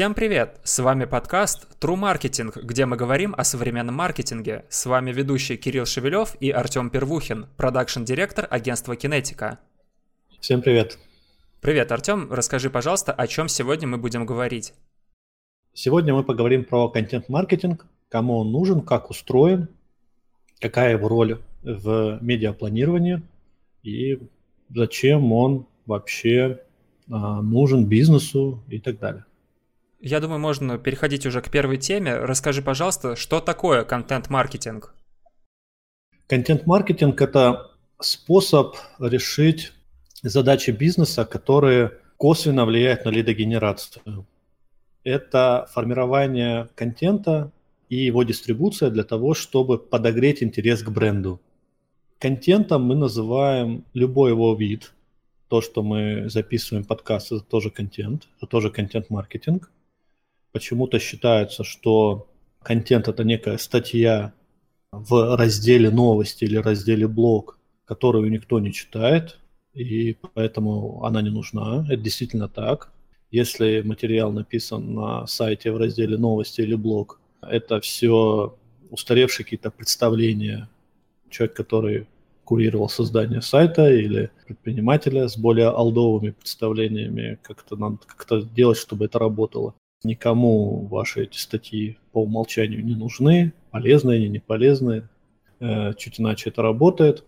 Всем привет! С вами подкаст True Marketing, где мы говорим о современном маркетинге. С вами ведущий Кирилл Шевелев и Артем Первухин, продакшн-директор агентства Кинетика. Всем привет! Привет, Артем. Расскажи, пожалуйста, о чем сегодня мы будем говорить. Сегодня мы поговорим про контент-маркетинг, кому он нужен, как устроен, какая его роль в медиапланировании и зачем он вообще а, нужен бизнесу и так далее. Я думаю, можно переходить уже к первой теме. Расскажи, пожалуйста, что такое контент-маркетинг? Контент-маркетинг – это способ решить задачи бизнеса, которые косвенно влияют на лидогенерацию. Это формирование контента и его дистрибуция для того, чтобы подогреть интерес к бренду. Контентом мы называем любой его вид. То, что мы записываем подкаст, это тоже контент, это тоже контент-маркетинг почему-то считается, что контент это некая статья в разделе новости или разделе блог, которую никто не читает, и поэтому она не нужна. Это действительно так. Если материал написан на сайте в разделе новости или блог, это все устаревшие какие-то представления. Человек, который курировал создание сайта или предпринимателя с более алдовыми представлениями, как это надо как-то делать, чтобы это работало. Никому ваши эти статьи по умолчанию не нужны, полезные они, не полезные. Э, чуть иначе это работает.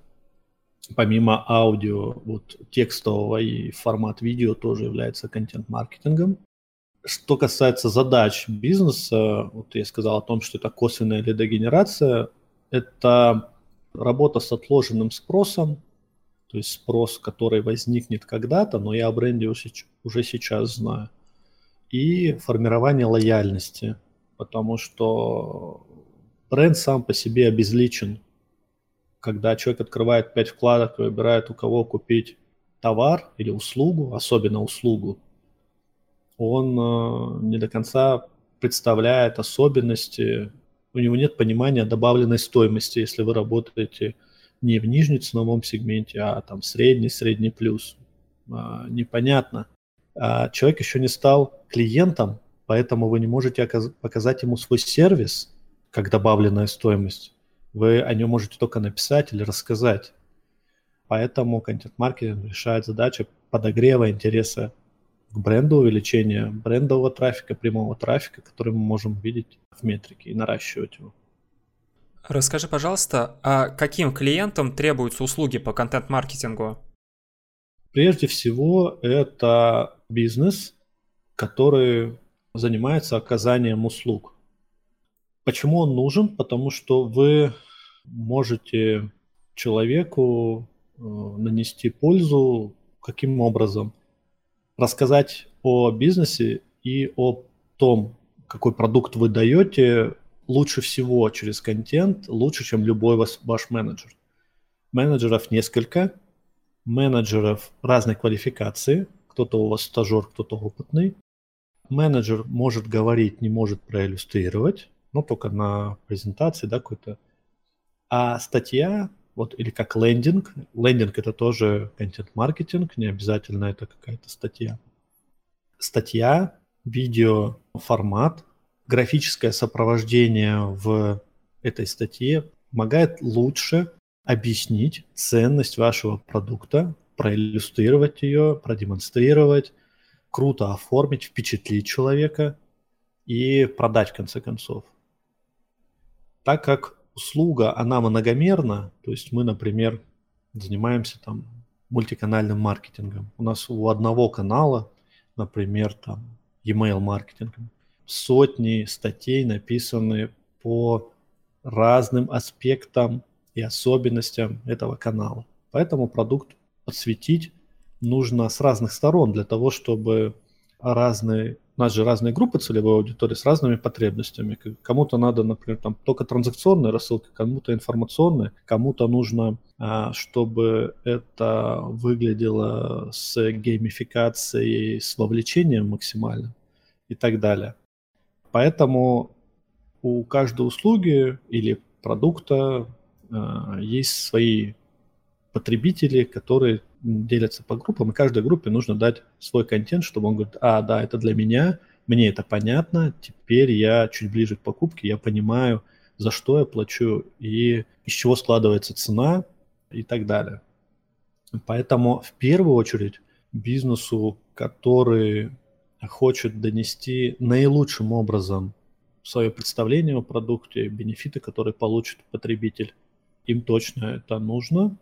Помимо аудио, вот текстового и формат видео тоже является контент-маркетингом. Что касается задач бизнеса, вот я сказал о том, что это косвенная лидогенерация, это работа с отложенным спросом, то есть спрос, который возникнет когда-то, но я о бренде уже сейчас знаю – и формирование лояльности, потому что бренд сам по себе обезличен. Когда человек открывает 5 вкладок и выбирает, у кого купить товар или услугу, особенно услугу, он э, не до конца представляет особенности, у него нет понимания добавленной стоимости, если вы работаете не в нижнеценовом сегменте, а там средний, средний плюс. А, непонятно, а человек еще не стал клиентом, поэтому вы не можете показать ему свой сервис как добавленная стоимость. Вы о нем можете только написать или рассказать. Поэтому контент-маркетинг решает задачу подогрева интереса к бренду, увеличения брендового трафика, прямого трафика, который мы можем видеть в метрике и наращивать его. Расскажи, пожалуйста, а каким клиентам требуются услуги по контент-маркетингу? Прежде всего, это бизнес, который занимается оказанием услуг. Почему он нужен? Потому что вы можете человеку э, нанести пользу каким образом? Рассказать о бизнесе и о том, какой продукт вы даете, лучше всего через контент, лучше, чем любой ваш, менеджер. Менеджеров несколько, менеджеров разной квалификации, кто-то у вас стажер, кто-то опытный. Менеджер может говорить, не может проиллюстрировать, но только на презентации, да, какой-то. А статья, вот, или как лендинг, лендинг это тоже контент-маркетинг, не обязательно это какая-то статья. Статья, видео, формат, графическое сопровождение в этой статье помогает лучше объяснить ценность вашего продукта, проиллюстрировать ее, продемонстрировать, круто оформить, впечатлить человека и продать в конце концов. Так как услуга, она многомерна, то есть мы, например, занимаемся там мультиканальным маркетингом. У нас у одного канала, например, там email маркетингом, сотни статей написаны по разным аспектам и особенностям этого канала. Поэтому продукт подсветить нужно с разных сторон для того, чтобы разные, у нас же разные группы целевой аудитории с разными потребностями. Кому-то надо, например, там только транзакционные рассылки, кому-то информационные, кому-то нужно, а, чтобы это выглядело с геймификацией, с вовлечением максимально и так далее. Поэтому у каждой услуги или продукта а, есть свои потребители, которые делятся по группам, и каждой группе нужно дать свой контент, чтобы он говорит, а, да, это для меня, мне это понятно, теперь я чуть ближе к покупке, я понимаю, за что я плачу и из чего складывается цена и так далее. Поэтому в первую очередь бизнесу, который хочет донести наилучшим образом свое представление о продукте, бенефиты, которые получит потребитель, им точно это нужно.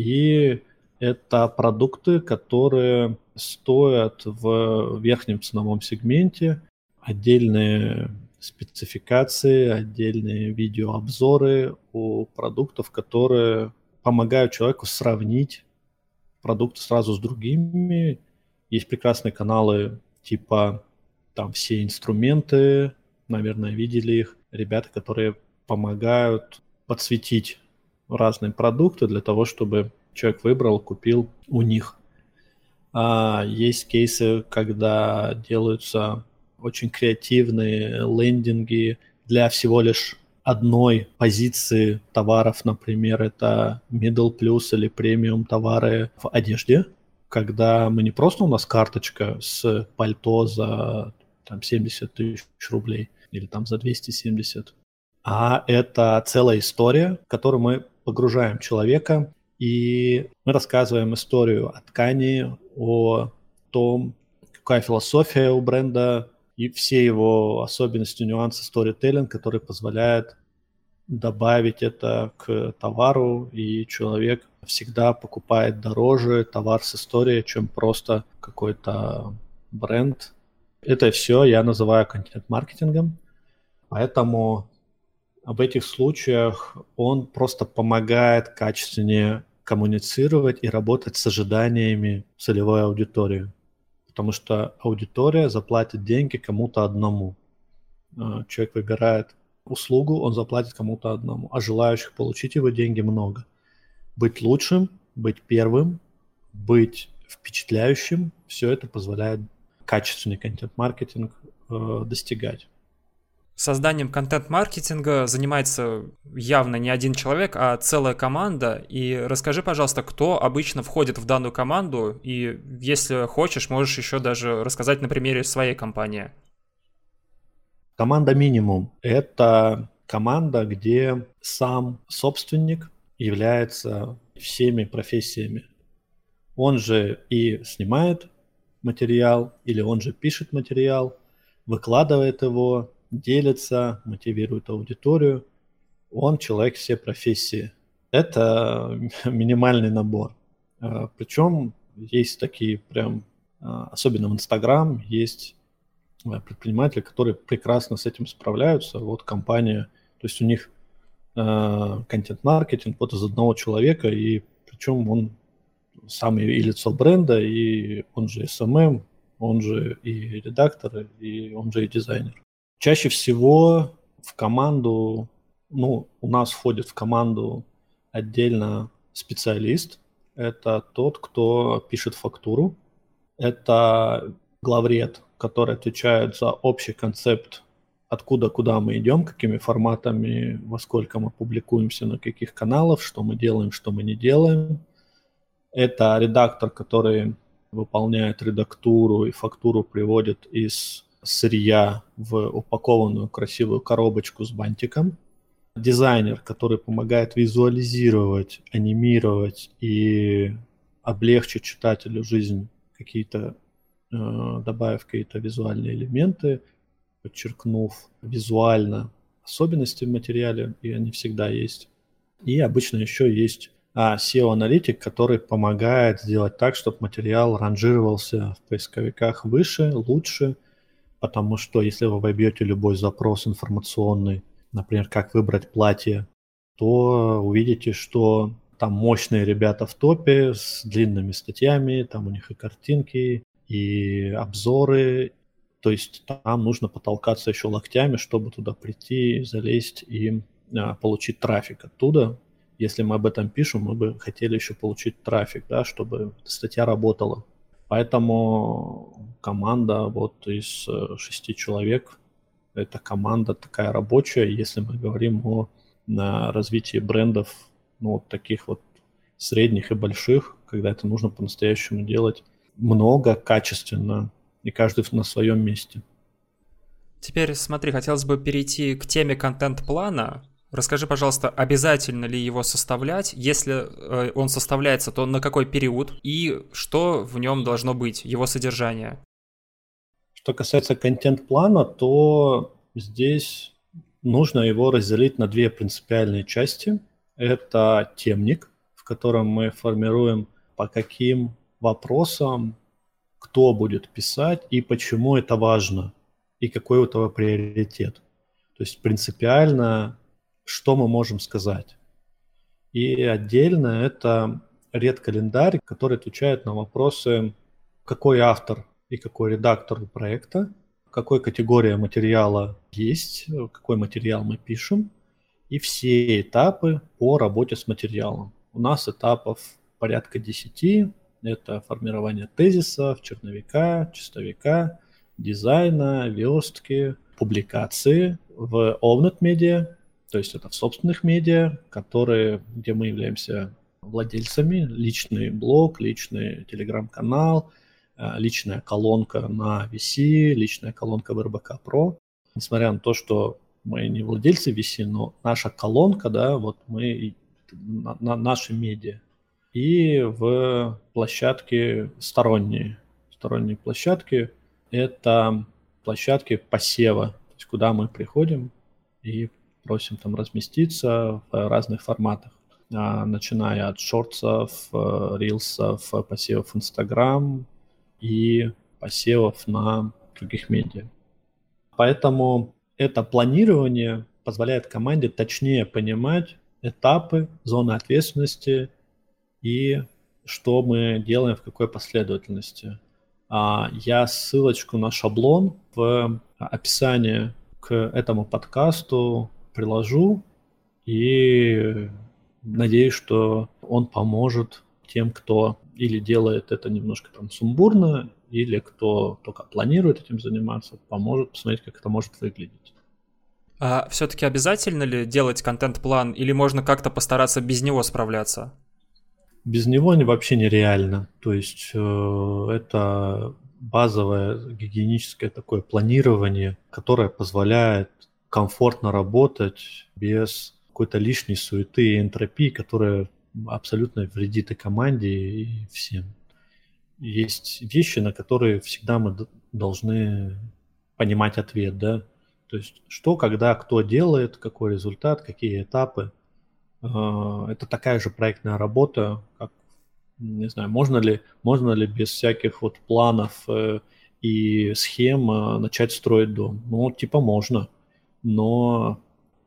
И это продукты, которые стоят в верхнем ценовом сегменте, отдельные спецификации, отдельные видеообзоры у продуктов, которые помогают человеку сравнить продукты сразу с другими. Есть прекрасные каналы типа там все инструменты, наверное, видели их, ребята, которые помогают подсветить разные продукты для того, чтобы человек выбрал, купил у них. А есть кейсы, когда делаются очень креативные лендинги для всего лишь одной позиции товаров, например, это middle plus или премиум товары в одежде, когда мы не просто у нас карточка с пальто за там, 70 тысяч рублей или там за 270, а это целая история, которую мы погружаем человека, и мы рассказываем историю о ткани, о том, какая философия у бренда, и все его особенности, нюансы сторителлинг, который позволяет добавить это к товару, и человек всегда покупает дороже товар с историей, чем просто какой-то бренд. Это все я называю контент-маркетингом, поэтому об этих случаях он просто помогает качественнее коммуницировать и работать с ожиданиями целевой аудитории потому что аудитория заплатит деньги кому-то одному. А, человек выбирает услугу, он заплатит кому-то одному, а желающих получить его деньги много. Быть лучшим, быть первым, быть впечатляющим, все это позволяет качественный контент-маркетинг э, достигать. Созданием контент-маркетинга занимается явно не один человек, а целая команда. И расскажи, пожалуйста, кто обычно входит в данную команду, и если хочешь, можешь еще даже рассказать на примере своей компании. Команда минимум – это команда, где сам собственник является всеми профессиями. Он же и снимает материал, или он же пишет материал, выкладывает его, делится, мотивирует аудиторию. Он человек все профессии. Это минимальный набор. А, Причем есть такие прям, а, особенно в Инстаграм, есть а, предприниматели, которые прекрасно с этим справляются. Вот компания, то есть у них контент-маркетинг вот из одного человека, и причем он сам и лицо бренда, и он же SMM, он же и редактор, и он же и дизайнер. Чаще всего в команду, ну, у нас входит в команду отдельно специалист. Это тот, кто пишет фактуру. Это главред, который отвечает за общий концепт, откуда, куда мы идем, какими форматами, во сколько мы публикуемся, на каких каналах, что мы делаем, что мы не делаем. Это редактор, который выполняет редактуру и фактуру приводит из сырья в упакованную красивую коробочку с бантиком. Дизайнер, который помогает визуализировать, анимировать и облегчить читателю жизнь какие-то, э, добавив какие-то визуальные элементы, подчеркнув визуально особенности в материале, и они всегда есть. И обычно еще есть а, SEO-аналитик, который помогает сделать так, чтобы материал ранжировался в поисковиках выше, лучше – потому что если вы вобьете любой запрос информационный, например, как выбрать платье, то увидите, что там мощные ребята в топе с длинными статьями, там у них и картинки, и обзоры, то есть там нужно потолкаться еще локтями, чтобы туда прийти, залезть и а, получить трафик оттуда. Если мы об этом пишем, мы бы хотели еще получить трафик, да, чтобы статья работала. Поэтому команда вот из э, шести человек, это команда такая рабочая, если мы говорим о на развитии брендов, ну, вот таких вот средних и больших, когда это нужно по-настоящему делать много, качественно, и каждый на своем месте. Теперь смотри, хотелось бы перейти к теме контент-плана. Расскажи, пожалуйста, обязательно ли его составлять? Если э, он составляется, то на какой период и что в нем должно быть, его содержание? Что касается контент-плана, то здесь нужно его разделить на две принципиальные части. Это темник, в котором мы формируем по каким вопросам кто будет писать и почему это важно, и какой у этого приоритет. То есть принципиально что мы можем сказать. И отдельно это ред-календарь, который отвечает на вопросы, какой автор и какой редактор проекта, какой категория материала есть, какой материал мы пишем, и все этапы по работе с материалом. У нас этапов порядка 10. Это формирование тезисов, черновика, чистовика, дизайна, верстки, публикации в Ovnet Media, то есть это в собственных медиа, которые, где мы являемся владельцами, личный блог, личный телеграм-канал, личная колонка на VC, личная колонка в РБК Pro. Несмотря на то, что мы не владельцы VC, но наша колонка, да, вот мы на, на наши медиа. И в площадке сторонние. Сторонние площадки – это площадки посева, то есть куда мы приходим и просим там разместиться в разных форматах, а, начиная от шортсов, э, рилсов, посевов Инстаграм и посевов на других медиа. Поэтому это планирование позволяет команде точнее понимать этапы, зоны ответственности и что мы делаем в какой последовательности. А, я ссылочку на шаблон в описании к этому подкасту приложу и надеюсь, что он поможет тем, кто или делает это немножко там сумбурно, или кто только планирует этим заниматься, поможет посмотреть, как это может выглядеть. А все-таки обязательно ли делать контент-план, или можно как-то постараться без него справляться? Без него они вообще нереально. То есть э, это базовое гигиеническое такое планирование, которое позволяет комфортно работать без какой-то лишней суеты и энтропии, которая абсолютно вредит и команде, и всем. Есть вещи, на которые всегда мы должны понимать ответ, да, то есть что, когда, кто делает, какой результат, какие этапы. А, это такая же проектная работа, как, не знаю, можно ли, можно ли без всяких вот планов э, и схем э, начать строить дом? Ну, типа можно но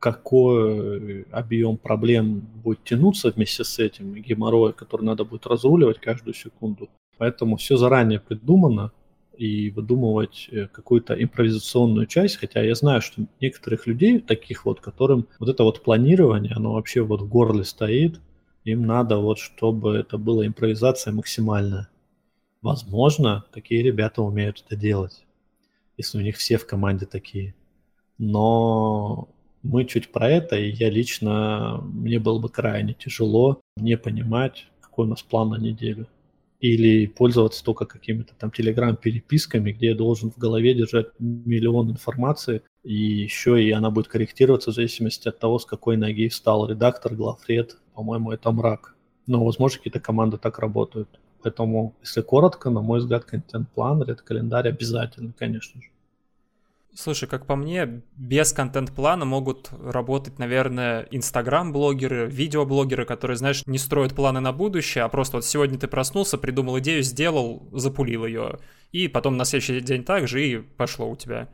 какой объем проблем будет тянуться вместе с этим, геморроя, который надо будет разруливать каждую секунду. Поэтому все заранее придумано, и выдумывать э, какую-то импровизационную часть, хотя я знаю, что некоторых людей, таких вот, которым вот это вот планирование, оно вообще вот в горле стоит, им надо вот, чтобы это была импровизация максимальная. Возможно, такие ребята умеют это делать, если у них все в команде такие но мы чуть про это, и я лично, мне было бы крайне тяжело не понимать, какой у нас план на неделю. Или пользоваться только какими-то там телеграм-переписками, где я должен в голове держать миллион информации, и еще и она будет корректироваться в зависимости от того, с какой ноги встал редактор, главред. По-моему, это мрак. Но, возможно, какие-то команды так работают. Поэтому, если коротко, на мой взгляд, контент-план, ред-календарь обязательно, конечно же. Слушай, как по мне, без контент-плана могут работать, наверное, инстаграм-блогеры, видеоблогеры, которые, знаешь, не строят планы на будущее, а просто вот сегодня ты проснулся, придумал идею, сделал, запулил ее, и потом на следующий день так же и пошло у тебя.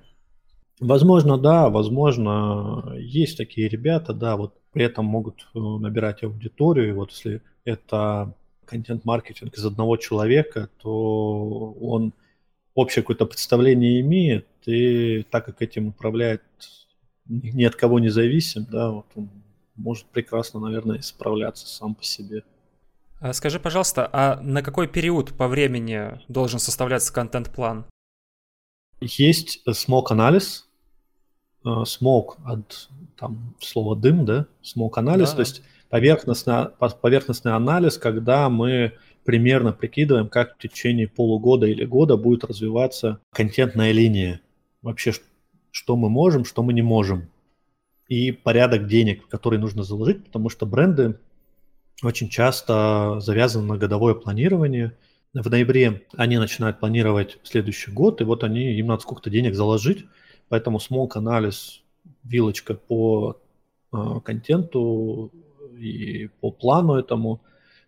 Возможно, да, возможно, есть такие ребята, да, вот при этом могут э, набирать аудиторию, вот если это контент-маркетинг из одного человека, то он общее какое-то представление имеет, и так как этим управляет ни от кого не зависим, да, вот он может прекрасно, наверное, справляться сам по себе. А скажи, пожалуйста, а на какой период по времени должен составляться контент-план? Есть смог-анализ. Смог от там, слова дым, да? Смог-анализ, да, то есть поверхностный, поверхностный анализ, когда мы примерно прикидываем, как в течение полугода или года будет развиваться контентная линия. Вообще, что мы можем, что мы не можем. И порядок денег, который нужно заложить, потому что бренды очень часто завязаны на годовое планирование. В ноябре они начинают планировать следующий год, и вот они, им надо сколько-то денег заложить, поэтому смог анализ, вилочка по э, контенту и по плану этому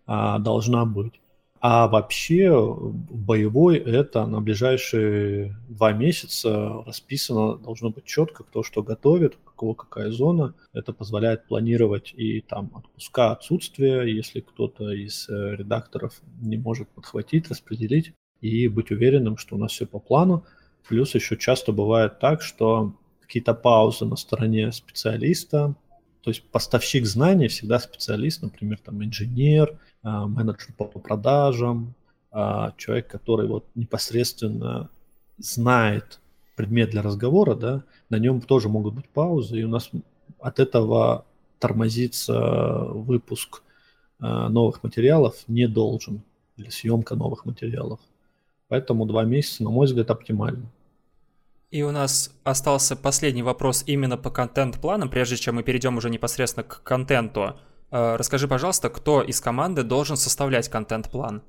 э, должна быть. А вообще боевой это на ближайшие два месяца расписано, должно быть четко, кто что готовит, у кого какая зона. Это позволяет планировать и там отпуска, отсутствия, если кто-то из э, редакторов не может подхватить, распределить и быть уверенным, что у нас все по плану. Плюс еще часто бывает так, что какие-то паузы на стороне специалиста, то есть поставщик знаний всегда специалист, например, там инженер, а, менеджер по продажам, а, человек, который вот непосредственно знает предмет для разговора, да, на нем тоже могут быть паузы, и у нас от этого тормозится выпуск а, новых материалов не должен, или съемка новых материалов. Поэтому два месяца, на мой взгляд, оптимально. И у нас остался последний вопрос именно по контент-планам, прежде чем мы перейдем уже непосредственно к контенту. Э, расскажи, пожалуйста, кто из команды должен составлять контент-план?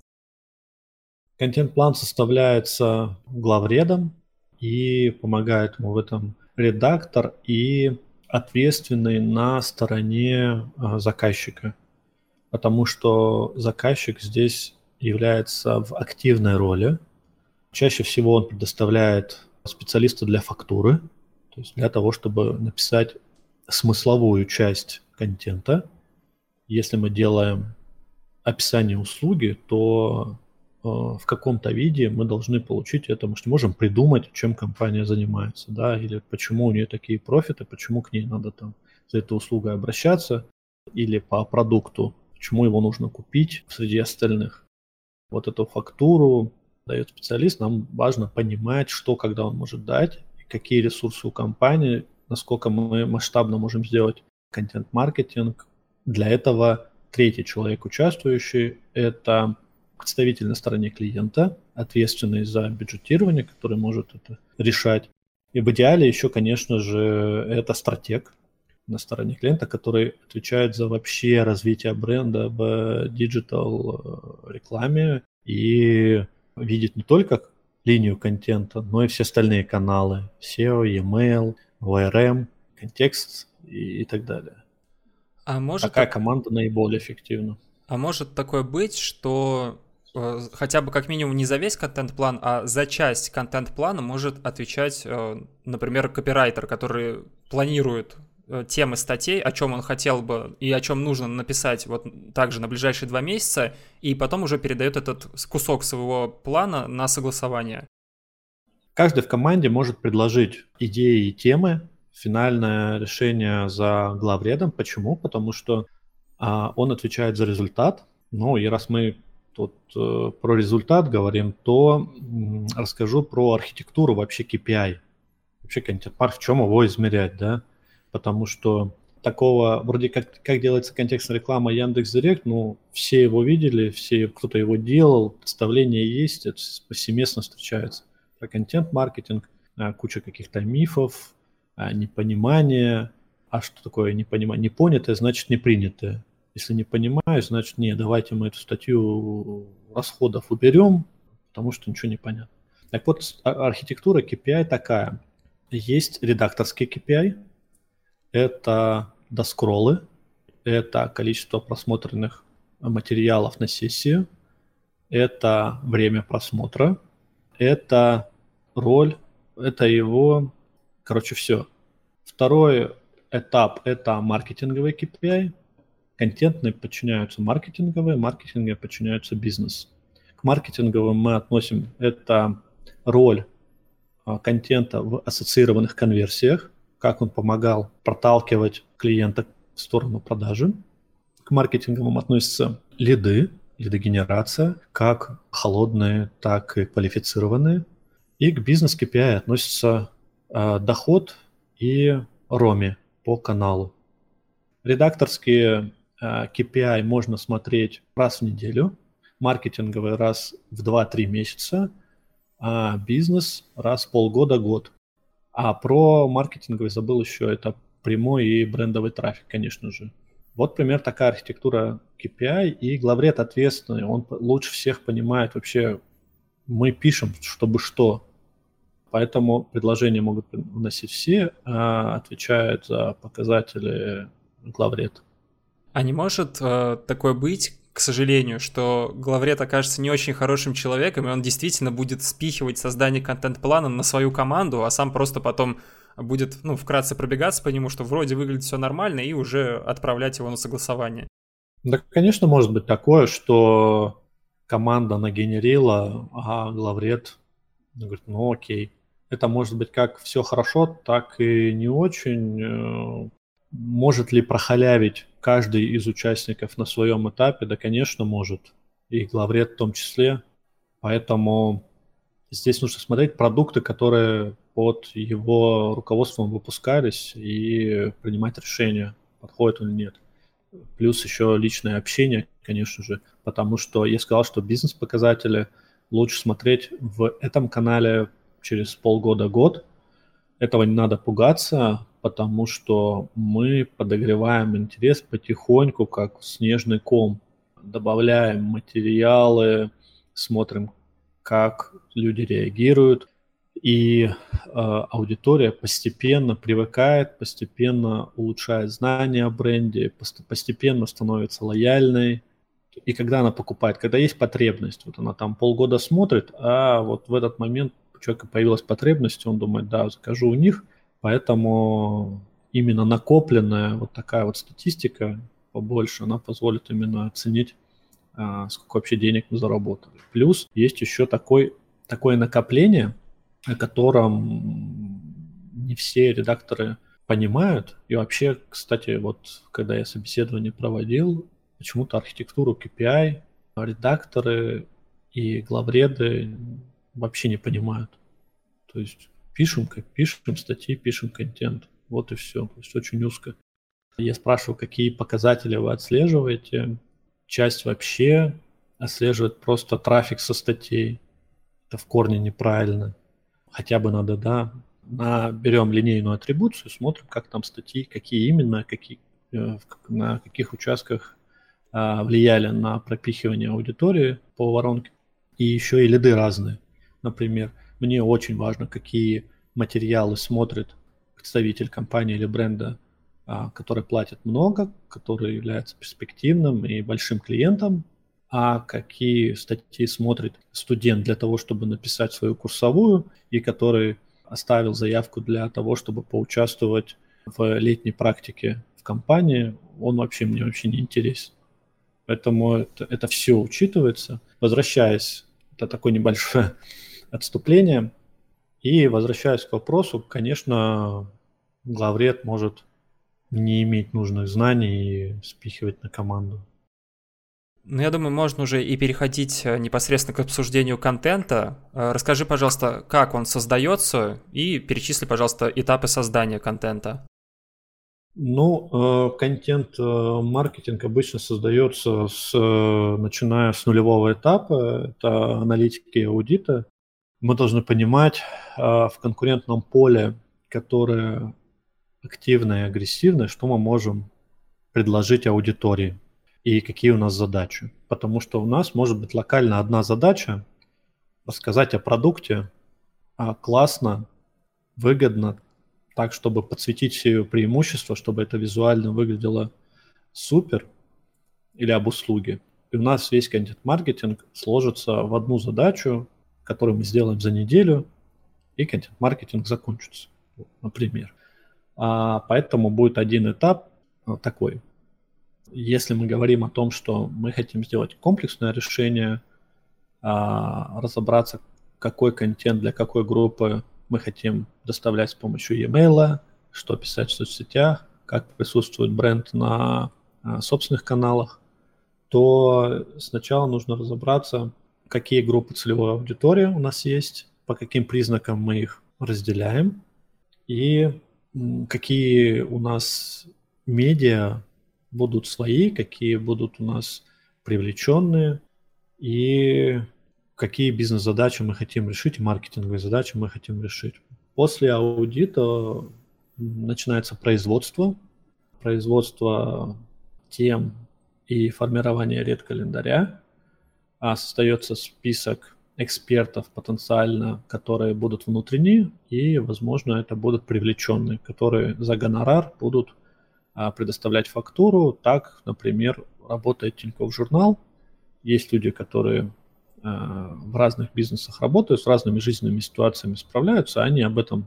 Контент-план составляется главредом и помогает ему в этом редактор и ответственный на стороне э, заказчика. Потому что заказчик здесь является в активной роли. Чаще всего он предоставляет специалиста для фактуры, то есть для того, чтобы написать смысловую часть контента. Если мы делаем описание услуги, то э, в каком-то виде мы должны получить это. Мы же не можем придумать, чем компания занимается, да, или почему у нее такие профиты, почему к ней надо там за этой услугой обращаться, или по продукту, почему его нужно купить среди остальных. Вот эту фактуру дает специалист, нам важно понимать, что, когда он может дать, какие ресурсы у компании, насколько мы масштабно можем сделать контент-маркетинг. Для этого третий человек, участвующий, это представитель на стороне клиента, ответственный за бюджетирование, который может это решать. И в идеале еще, конечно же, это стратег на стороне клиента, который отвечает за вообще развитие бренда в digital э, рекламе и видит не только линию контента, но и все остальные каналы, SEO, e-mail, ORM, контекст и, и так далее. А может Какая так... команда наиболее эффективна? А может такое быть, что э, хотя бы как минимум не за весь контент-план, а за часть контент-плана может отвечать, э, например, копирайтер, который планирует темы статей, о чем он хотел бы и о чем нужно написать вот также на ближайшие два месяца, и потом уже передает этот кусок своего плана на согласование. Каждый в команде может предложить идеи и темы. Финальное решение за главредом. Почему? Потому что а, он отвечает за результат. Ну и раз мы тут э, про результат говорим, то м, расскажу про архитектуру вообще KPI. Вообще контент-парк, в чем его измерять, да? Потому что такого, вроде как, как делается контекстная реклама Яндекс Директ, ну, все его видели, все, кто-то его делал, представление есть, это повсеместно встречается. Про контент-маркетинг, а, куча каких-то мифов, а, непонимание, а что такое непонимание? Непонятое, значит не принятое. Если не понимаю, значит не, давайте мы эту статью расходов уберем, потому что ничего не понятно. Так вот, а, архитектура KPI такая. Есть редакторский KPI, это доскроллы, это количество просмотренных материалов на сессию, это время просмотра, это роль, это его, короче, все. Второй этап – это маркетинговый KPI. Контентные подчиняются маркетинговые, маркетинговые подчиняются бизнес. К маркетинговым мы относим это роль а, контента в ассоциированных конверсиях, как он помогал проталкивать клиента в сторону продажи. К маркетинговым относятся лиды, лидогенерация, как холодные, так и квалифицированные. И к бизнес-KPI относятся э, доход и роми по каналу. Редакторские э, KPI можно смотреть раз в неделю, маркетинговый раз в 2-3 месяца, а бизнес раз в полгода-год. А про маркетинговый забыл еще, это прямой и брендовый трафик, конечно же. Вот пример такая архитектура KPI, и главред ответственный, он лучше всех понимает вообще, мы пишем, чтобы что. Поэтому предложения могут вносить все, а отвечает за показатели главред. А не может э, такое быть, к сожалению, что главред окажется не очень хорошим человеком, и он действительно будет спихивать создание контент-плана на свою команду, а сам просто потом будет, ну, вкратце пробегаться по нему, что вроде выглядит все нормально, и уже отправлять его на согласование. Да, конечно, может быть такое, что команда нагенерила, а главред говорит, ну окей. Это может быть как все хорошо, так и не очень. Может ли прохалявить каждый из участников на своем этапе? Да, конечно, может. И главред в том числе. Поэтому здесь нужно смотреть продукты, которые под его руководством выпускались и принимать решения, подходит он или нет. Плюс еще личное общение, конечно же, потому что я сказал, что бизнес-показатели лучше смотреть в этом канале через полгода-год. Этого не надо пугаться, потому что мы подогреваем интерес потихоньку, как снежный ком. Добавляем материалы, смотрим, как люди реагируют, и э, аудитория постепенно привыкает, постепенно улучшает знания о бренде, постепенно становится лояльной. И когда она покупает, когда есть потребность, вот она там полгода смотрит, а вот в этот момент у человека появилась потребность, он думает, да, закажу у них, поэтому именно накопленная вот такая вот статистика побольше, она позволит именно оценить, а, сколько вообще денег мы заработали. Плюс есть еще такой, такое накопление – о котором не все редакторы понимают. И вообще, кстати, вот когда я собеседование проводил, почему-то архитектуру KPI редакторы и главреды вообще не понимают. То есть пишем, как пишем статьи, пишем контент. Вот и все. То есть очень узко. Я спрашиваю, какие показатели вы отслеживаете. Часть вообще отслеживает просто трафик со статей. Это в корне неправильно хотя бы надо, да, на, берем линейную атрибуцию, смотрим, как там статьи, какие именно, какие, э, на каких участках а, влияли на пропихивание аудитории по воронке. И еще и лиды разные. Например, мне очень важно, какие материалы смотрит представитель компании или бренда, а, который платит много, который является перспективным и большим клиентом, а какие статьи смотрит студент для того, чтобы написать свою курсовую, и который оставил заявку для того, чтобы поучаствовать в летней практике в компании, он вообще мне вообще не интересен. Поэтому это, это все учитывается. Возвращаясь, это такое небольшое отступление, и возвращаясь к вопросу, конечно, главред может не иметь нужных знаний и спихивать на команду. Ну, я думаю, можно уже и переходить э, непосредственно к обсуждению контента. Э, расскажи, пожалуйста, как он создается, и перечисли, пожалуйста, этапы создания контента. Ну, э, контент-маркетинг обычно создается с, начиная с нулевого этапа, это аналитики и аудита. Мы должны понимать в конкурентном поле, которое активное и агрессивное, что мы можем предложить аудитории и какие у нас задачи. Потому что у нас может быть локально одна задача рассказать о продукте а классно, выгодно, так, чтобы подсветить все ее преимущества, чтобы это визуально выглядело супер, или об услуге. И у нас весь контент-маркетинг сложится в одну задачу, которую мы сделаем за неделю, и контент-маркетинг закончится, например. А поэтому будет один этап а, такой – если мы говорим о том, что мы хотим сделать комплексное решение, а, разобраться, какой контент для какой группы мы хотим доставлять с помощью e-mail, что писать в соцсетях, как присутствует бренд на а, собственных каналах, то сначала нужно разобраться, какие группы целевой аудитории у нас есть, по каким признакам мы их разделяем, и какие у нас медиа будут свои, какие будут у нас привлеченные, и какие бизнес-задачи мы хотим решить, маркетинговые задачи мы хотим решить. После аудита начинается производство, производство тем и формирование редкалендаря, а создается список экспертов потенциально, которые будут внутренние, и, возможно, это будут привлеченные, которые за гонорар будут а, предоставлять фактуру. Так, например, работает Тинькофф журнал. Есть люди, которые а, в разных бизнесах работают, с разными жизненными ситуациями справляются, они об этом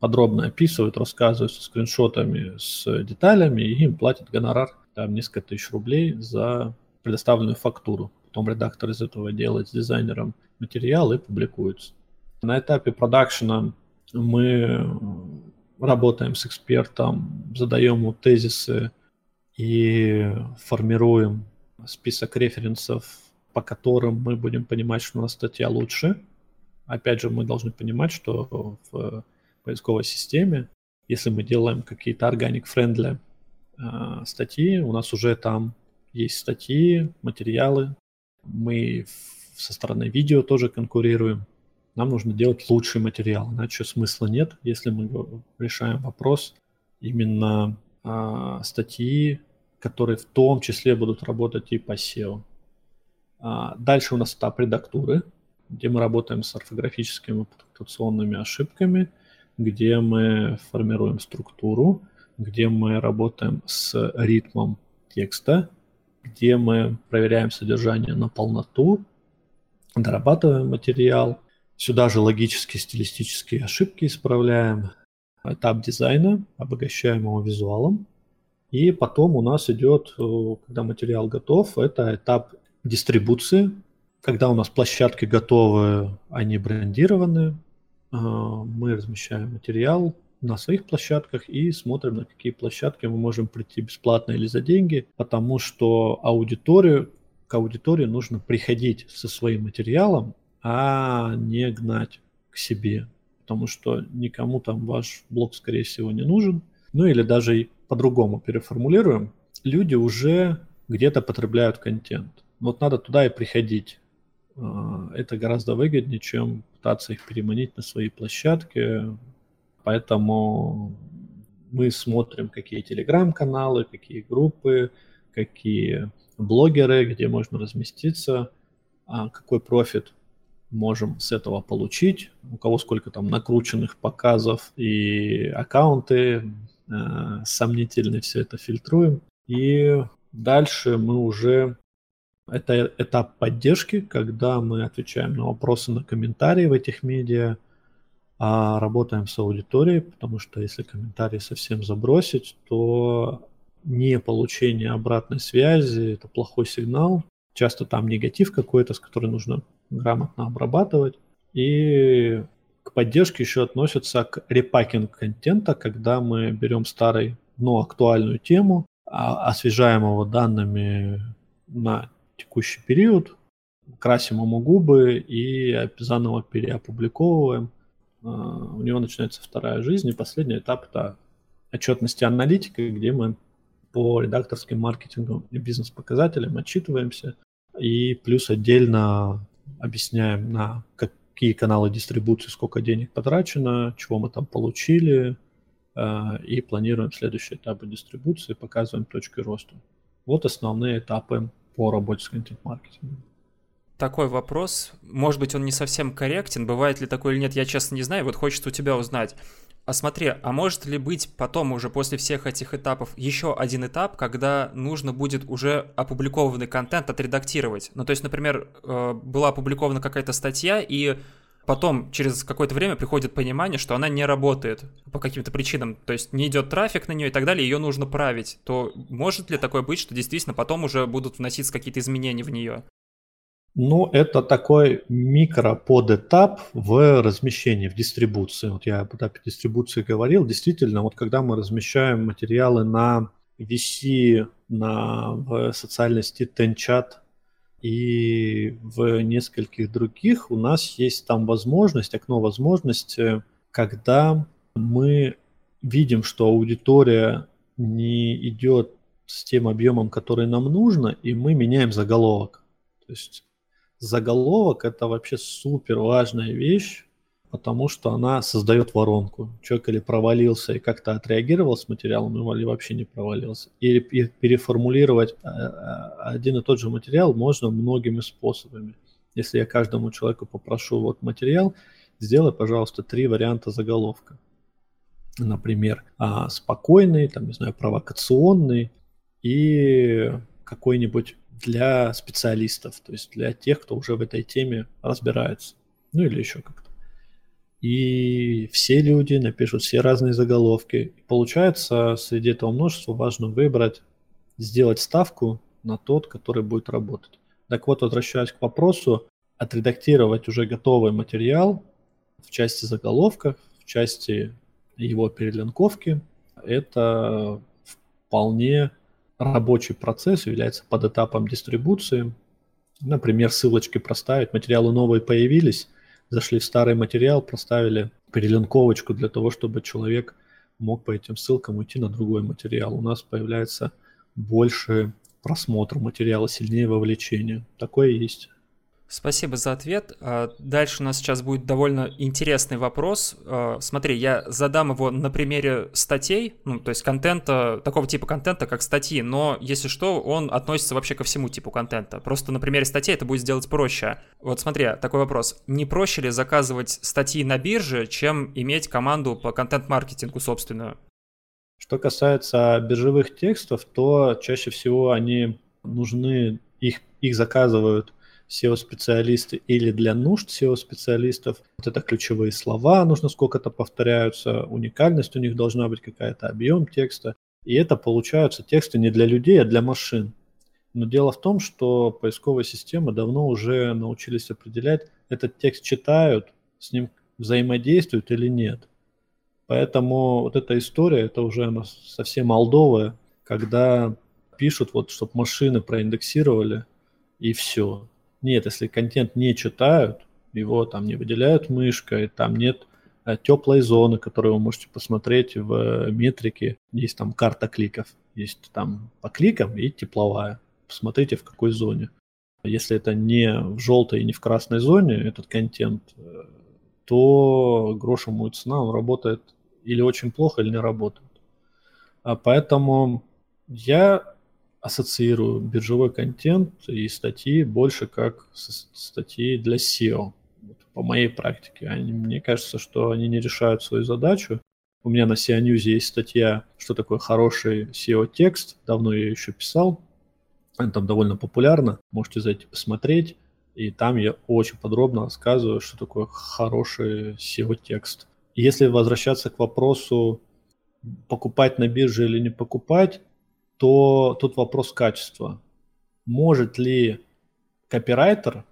подробно описывают, рассказывают со скриншотами, с деталями, и им платят гонорар там несколько тысяч рублей за предоставленную фактуру. Потом редактор из этого делает с дизайнером материал и публикуется. На этапе продакшена мы работаем с экспертом, задаем ему тезисы и формируем список референсов, по которым мы будем понимать, что у нас статья лучше. Опять же, мы должны понимать, что в поисковой системе, если мы делаем какие-то organic-friendly э, статьи, у нас уже там есть статьи, материалы. Мы со стороны видео тоже конкурируем. Нам нужно делать лучший материал, иначе смысла нет, если мы решаем вопрос именно а, статьи, которые в том числе будут работать и по SEO. А, дальше у нас этап редактуры, где мы работаем с орфографическими и пунктуационными ошибками, где мы формируем структуру, где мы работаем с ритмом текста, где мы проверяем содержание на полноту, дорабатываем материал. Сюда же логические, стилистические ошибки исправляем. Этап дизайна, обогащаем его визуалом. И потом у нас идет, э, когда материал готов, это этап дистрибуции, когда у нас площадки готовы, они брендированы, э, мы размещаем материал на своих площадках и смотрим, на какие площадки мы можем прийти бесплатно или за деньги, потому что аудиторию к аудитории нужно приходить со своим материалом, а не гнать к себе, потому что никому там ваш блог, скорее всего, не нужен. Ну или даже по-другому переформулируем, люди уже где-то потребляют контент. Вот надо туда и приходить. А, это гораздо выгоднее, чем пытаться их переманить на свои площадки. Поэтому мы смотрим, какие телеграм-каналы, какие группы, какие блогеры, где можно разместиться, а какой профит можем с этого получить, у кого сколько там накрученных показов и аккаунты, э, сомнительно все это фильтруем. И дальше мы уже это этап поддержки, когда мы отвечаем на вопросы, на комментарии в этих медиа, а работаем с аудиторией, потому что если комментарии совсем забросить, то не получение обратной связи – это плохой сигнал. Часто там негатив какой-то, с которым нужно грамотно обрабатывать. И к поддержке еще относятся к репакинг контента, когда мы берем старый, но актуальную тему, а, освежаем его данными на текущий период, красим ему губы и заново переопубликовываем. А, у него начинается вторая жизнь, и последний этап – это отчетности аналитика, где мы по редакторским маркетингам и бизнес-показателям отчитываемся. И плюс отдельно объясняем, на какие каналы дистрибуции, сколько денег потрачено, чего мы там получили, э, и планируем следующие этапы дистрибуции, показываем точки роста. Вот основные этапы по работе с контент-маркетингом. Такой вопрос, может быть, он не совсем корректен, бывает ли такое или нет, я честно не знаю, вот хочется у тебя узнать. А смотри, а может ли быть потом уже после всех этих этапов еще один этап, когда нужно будет уже опубликованный контент отредактировать? Ну, то есть, например, э, была опубликована какая-то статья, и потом через какое-то время приходит понимание, что она не работает по каким-то причинам, то есть не идет трафик на нее и так далее, ее нужно править, то может ли такое быть, что действительно потом уже будут вноситься какие-то изменения в нее? Ну, это такой микроподэтап в размещении, в дистрибуции. Вот я об этапе дистрибуции говорил. Действительно, вот когда мы размещаем материалы на VC, на, в социальной сети Tenchat и в нескольких других, у нас есть там возможность, окно возможности, когда мы видим, что аудитория не идет с тем объемом, который нам нужно, и мы меняем заголовок. То есть заголовок это вообще супер важная вещь, потому что она создает воронку. Человек или провалился и как-то отреагировал с материалом, или вообще не провалился. Или переформулировать э, э, один и тот же материал можно многими способами. Если я каждому человеку попрошу вот материал, сделай, пожалуйста, три варианта заголовка. Например, а, спокойный, там, не знаю, провокационный и какой-нибудь для специалистов, то есть для тех, кто уже в этой теме разбирается. Ну или еще как-то. И все люди напишут все разные заголовки. И получается, среди этого множества важно выбрать, сделать ставку на тот, который будет работать. Так вот, возвращаясь к вопросу, отредактировать уже готовый материал в части заголовков, в части его перелинковки, это вполне рабочий процесс, является под этапом дистрибуции. Например, ссылочки проставить, материалы новые появились, зашли в старый материал, проставили перелинковочку для того, чтобы человек мог по этим ссылкам уйти на другой материал. У нас появляется больше просмотр материала, сильнее вовлечение. Такое есть. Спасибо за ответ. А, дальше у нас сейчас будет довольно интересный вопрос. А, смотри, я задам его на примере статей, ну, то есть контента, такого типа контента, как статьи, но, если что, он относится вообще ко всему типу контента. Просто на примере статей это будет сделать проще. Вот смотри, такой вопрос. Не проще ли заказывать статьи на бирже, чем иметь команду по контент-маркетингу собственную? Что касается биржевых текстов, то чаще всего они нужны, их, их заказывают SEO-специалисты или для нужд SEO-специалистов. Вот это ключевые слова, нужно сколько-то повторяются, уникальность у них должна быть какая-то, объем текста. И это получаются тексты не для людей, а для машин. Но дело в том, что поисковые системы давно уже научились определять, этот текст читают, с ним взаимодействуют или нет. Поэтому вот эта история, это уже она совсем олдовая, когда пишут, вот, чтобы машины проиндексировали, и все. Нет, если контент не читают, его там не выделяют мышкой, там нет э, теплой зоны, которую вы можете посмотреть в э, метрике. Есть там карта кликов, есть там по кликам и тепловая. Посмотрите, в какой зоне. Если это не в желтой и не в красной зоне, этот контент, э, то грошем будет цена, он работает или очень плохо, или не работает. А поэтому я ассоциирую биржевой контент и статьи больше как статьи для SEO. По моей практике. Они, мне кажется, что они не решают свою задачу. У меня на SEO News есть статья, что такое хороший SEO-текст. Давно я еще писал. Она там довольно популярна. Можете зайти посмотреть. И там я очень подробно рассказываю, что такое хороший SEO-текст. Если возвращаться к вопросу, покупать на бирже или не покупать, то тут вопрос качества. Может ли копирайтер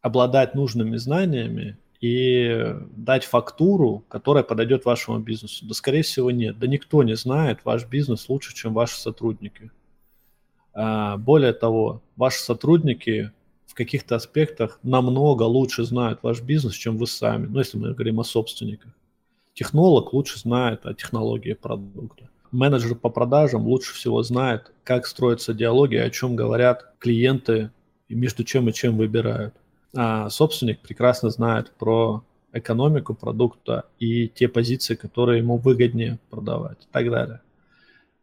обладать нужными знаниями и дать фактуру, которая подойдет вашему бизнесу? Да, скорее всего, нет. Да никто не знает ваш бизнес лучше, чем ваши сотрудники. А, более того, ваши сотрудники в каких-то аспектах намного лучше знают ваш бизнес, чем вы сами. Ну, если мы говорим о собственниках. Технолог лучше знает о технологии продукта менеджер по продажам лучше всего знает, как строятся диалоги, о чем говорят клиенты и между чем и чем выбирают. А собственник прекрасно знает про экономику продукта и те позиции, которые ему выгоднее продавать и так далее.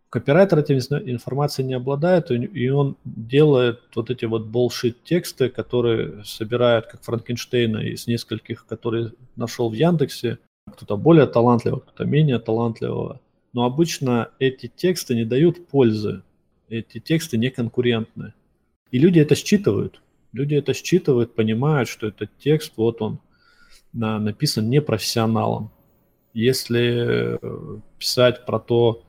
Копирайтер этим информацией не обладает, и он делает вот эти вот bullshit тексты, которые собирает, как Франкенштейна, из нескольких, которые нашел в Яндексе. Кто-то более талантливый, кто-то менее талантливого но обычно эти тексты не дают пользы, эти тексты не конкурентны. И люди это считывают. Люди это считывают, понимают, что этот текст, вот он, написан непрофессионалом. Если э, писать про то,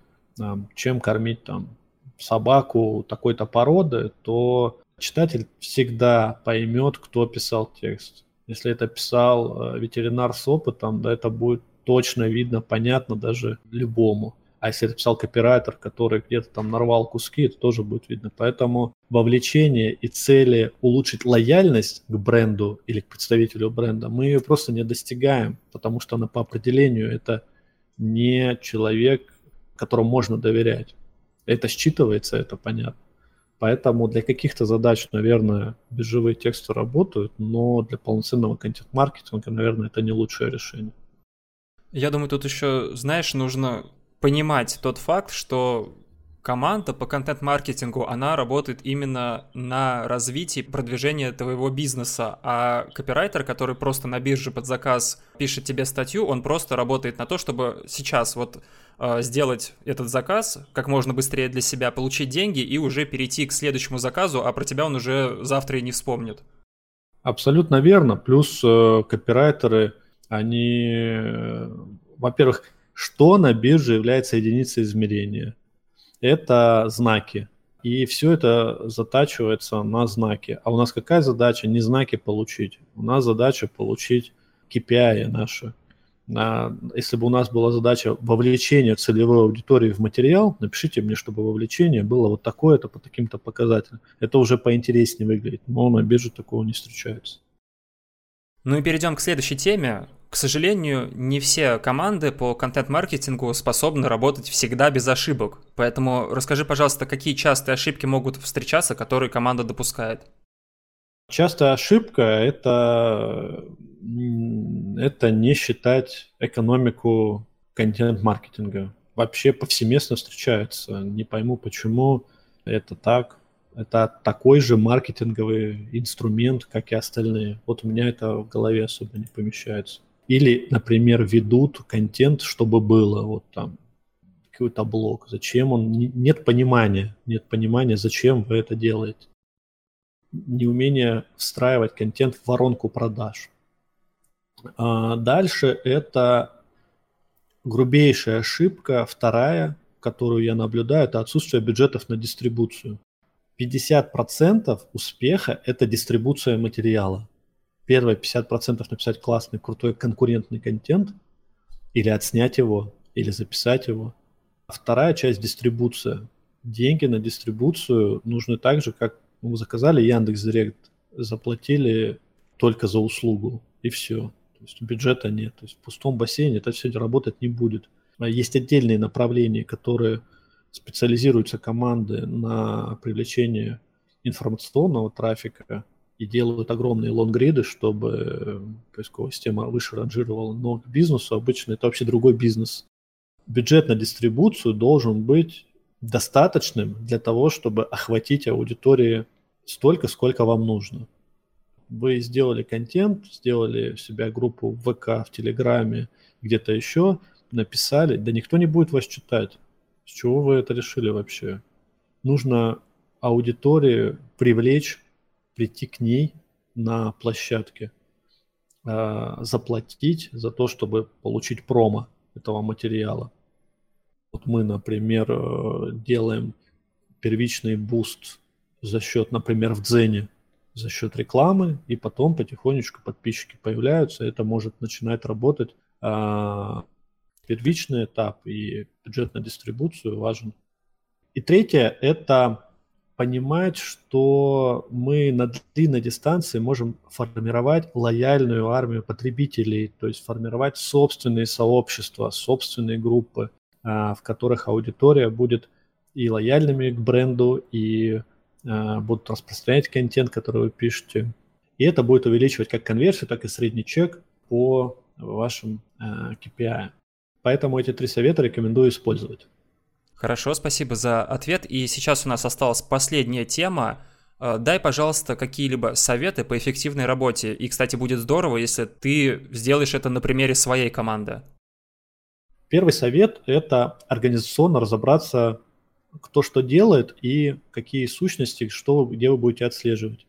чем кормить там собаку такой-то породы, то читатель всегда поймет, кто писал текст. Если это писал э, ветеринар с опытом, да, это будет точно видно, понятно даже любому. А если это писал копирайтер, который где-то там нарвал куски, это тоже будет видно. Поэтому вовлечение и цели улучшить лояльность к бренду или к представителю бренда, мы ее просто не достигаем, потому что она по определению это не человек, которому можно доверять. Это считывается, это понятно. Поэтому для каких-то задач, наверное, биржевые тексты работают, но для полноценного контент-маркетинга, наверное, это не лучшее решение. Я думаю, тут еще, знаешь, нужно понимать тот факт, что команда по контент-маркетингу, она работает именно на развитии, продвижении твоего бизнеса, а копирайтер, который просто на бирже под заказ пишет тебе статью, он просто работает на то, чтобы сейчас вот э, сделать этот заказ как можно быстрее для себя, получить деньги и уже перейти к следующему заказу, а про тебя он уже завтра и не вспомнит. Абсолютно верно. Плюс э, копирайтеры, они, э, во-первых, что на бирже является единицей измерения? это знаки. И все это затачивается на знаки. А у нас какая задача? Не знаки получить. У нас задача получить KPI наши. А если бы у нас была задача вовлечения целевой аудитории в материал, напишите мне, чтобы вовлечение было вот такое-то по таким-то показателям. Это уже поинтереснее выглядит, но на бирже такого не встречается. Ну и перейдем к следующей теме. К сожалению, не все команды по контент-маркетингу способны работать всегда без ошибок. Поэтому расскажи, пожалуйста, какие частые ошибки могут встречаться, которые команда допускает? Частая ошибка это, это не считать экономику контент-маркетинга. Вообще повсеместно встречается. Не пойму, почему это так. Это такой же маркетинговый инструмент, как и остальные. Вот у меня это в голове особо не помещается. Или, например, ведут контент, чтобы было. Вот там какой-то блок. Зачем он? Нет понимания. Нет понимания, зачем вы это делаете. Неумение встраивать контент в воронку продаж. А дальше это грубейшая ошибка, вторая, которую я наблюдаю, это отсутствие бюджетов на дистрибуцию. 50% успеха – это дистрибуция материала. Первые 50% написать классный, крутой, конкурентный контент или отснять его, или записать его. А вторая часть – дистрибуция. Деньги на дистрибуцию нужны так же, как вы заказали Яндекс Директ, заплатили только за услугу, и все. То есть бюджета нет. То есть в пустом бассейне это все работать не будет. А есть отдельные направления, которые специализируются команды на привлечении информационного трафика и делают огромные лонгриды, чтобы поисковая система выше ранжировала. Но к бизнесу обычно это вообще другой бизнес. Бюджет на дистрибуцию должен быть достаточным для того, чтобы охватить аудитории столько, сколько вам нужно. Вы сделали контент, сделали себя группу в ВК, в Телеграме, где-то еще, написали, да никто не будет вас читать. С чего вы это решили вообще? Нужно аудиторию привлечь, прийти к ней на площадке, э, заплатить за то, чтобы получить промо этого материала. Вот мы, например, э, делаем первичный буст за счет, например, в Дзене, за счет рекламы, и потом потихонечку подписчики появляются, это может начинать работать. А, первичный этап и бюджет на дистрибуцию важен. И третье – это понимать, что мы на длинной дистанции можем формировать лояльную армию потребителей, то есть формировать собственные сообщества, собственные группы, а, в которых аудитория будет и лояльными к бренду, и а, будут распространять контент, который вы пишете. И это будет увеличивать как конверсию, так и средний чек по вашим KPI. Поэтому эти три совета рекомендую использовать. Хорошо, спасибо за ответ. И сейчас у нас осталась последняя тема. Э, дай, пожалуйста, какие-либо советы по эффективной работе. И, кстати, будет здорово, если ты сделаешь это на примере своей команды. Первый совет – это организационно разобраться, кто что делает и какие сущности, что, где вы будете отслеживать.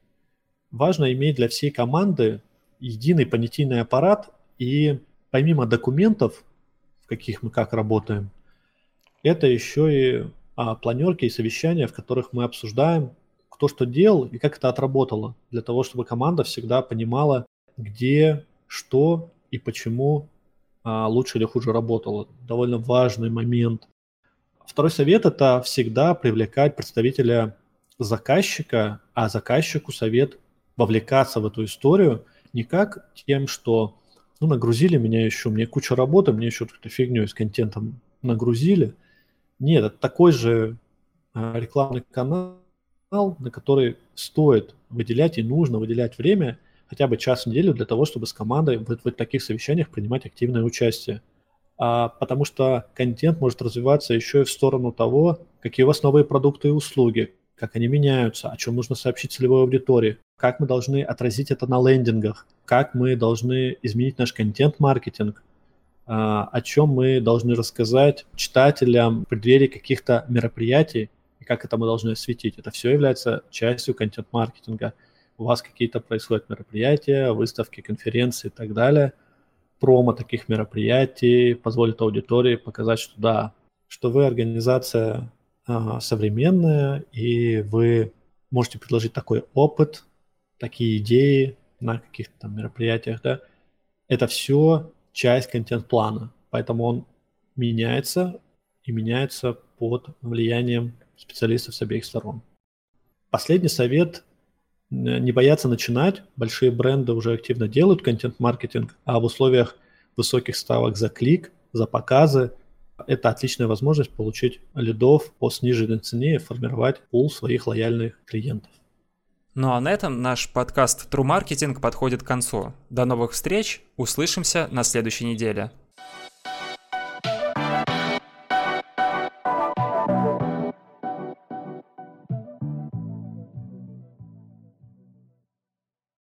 Важно иметь для всей команды единый понятийный аппарат и помимо документов каких мы как работаем. Это еще и а, планерки и совещания, в которых мы обсуждаем, кто что делал и как это отработало, для того, чтобы команда всегда понимала, где, что и почему а, лучше или хуже работало. Довольно важный момент. Второй совет – это всегда привлекать представителя заказчика, а заказчику совет вовлекаться в эту историю не как тем, что ну, нагрузили меня еще, мне куча работы, мне еще какую-то фигню с контентом нагрузили. Нет, это такой же а, рекламный канал, на который стоит выделять и нужно выделять время хотя бы час в неделю для того, чтобы с командой в, в таких совещаниях принимать активное участие. А, потому что контент может развиваться еще и в сторону того, какие у вас новые продукты и услуги, как они меняются, о чем нужно сообщить целевой аудитории, как мы должны отразить это на лендингах, как мы должны изменить наш контент-маркетинг, о чем мы должны рассказать читателям в преддверии каких-то мероприятий и как это мы должны осветить. Это все является частью контент-маркетинга. У вас какие-то происходят мероприятия, выставки, конференции и так далее. Промо таких мероприятий позволит аудитории показать, что да, что вы организация современная, и вы можете предложить такой опыт, такие идеи на каких-то там мероприятиях, да, это все часть контент-плана, поэтому он меняется и меняется под влиянием специалистов с обеих сторон. Последний совет – не бояться начинать. Большие бренды уже активно делают контент-маркетинг, а в условиях высоких ставок за клик, за показы – это отличная возможность получить лидов по сниженной цене и формировать пул своих лояльных клиентов. Ну а на этом наш подкаст True Marketing подходит к концу. До новых встреч, услышимся на следующей неделе.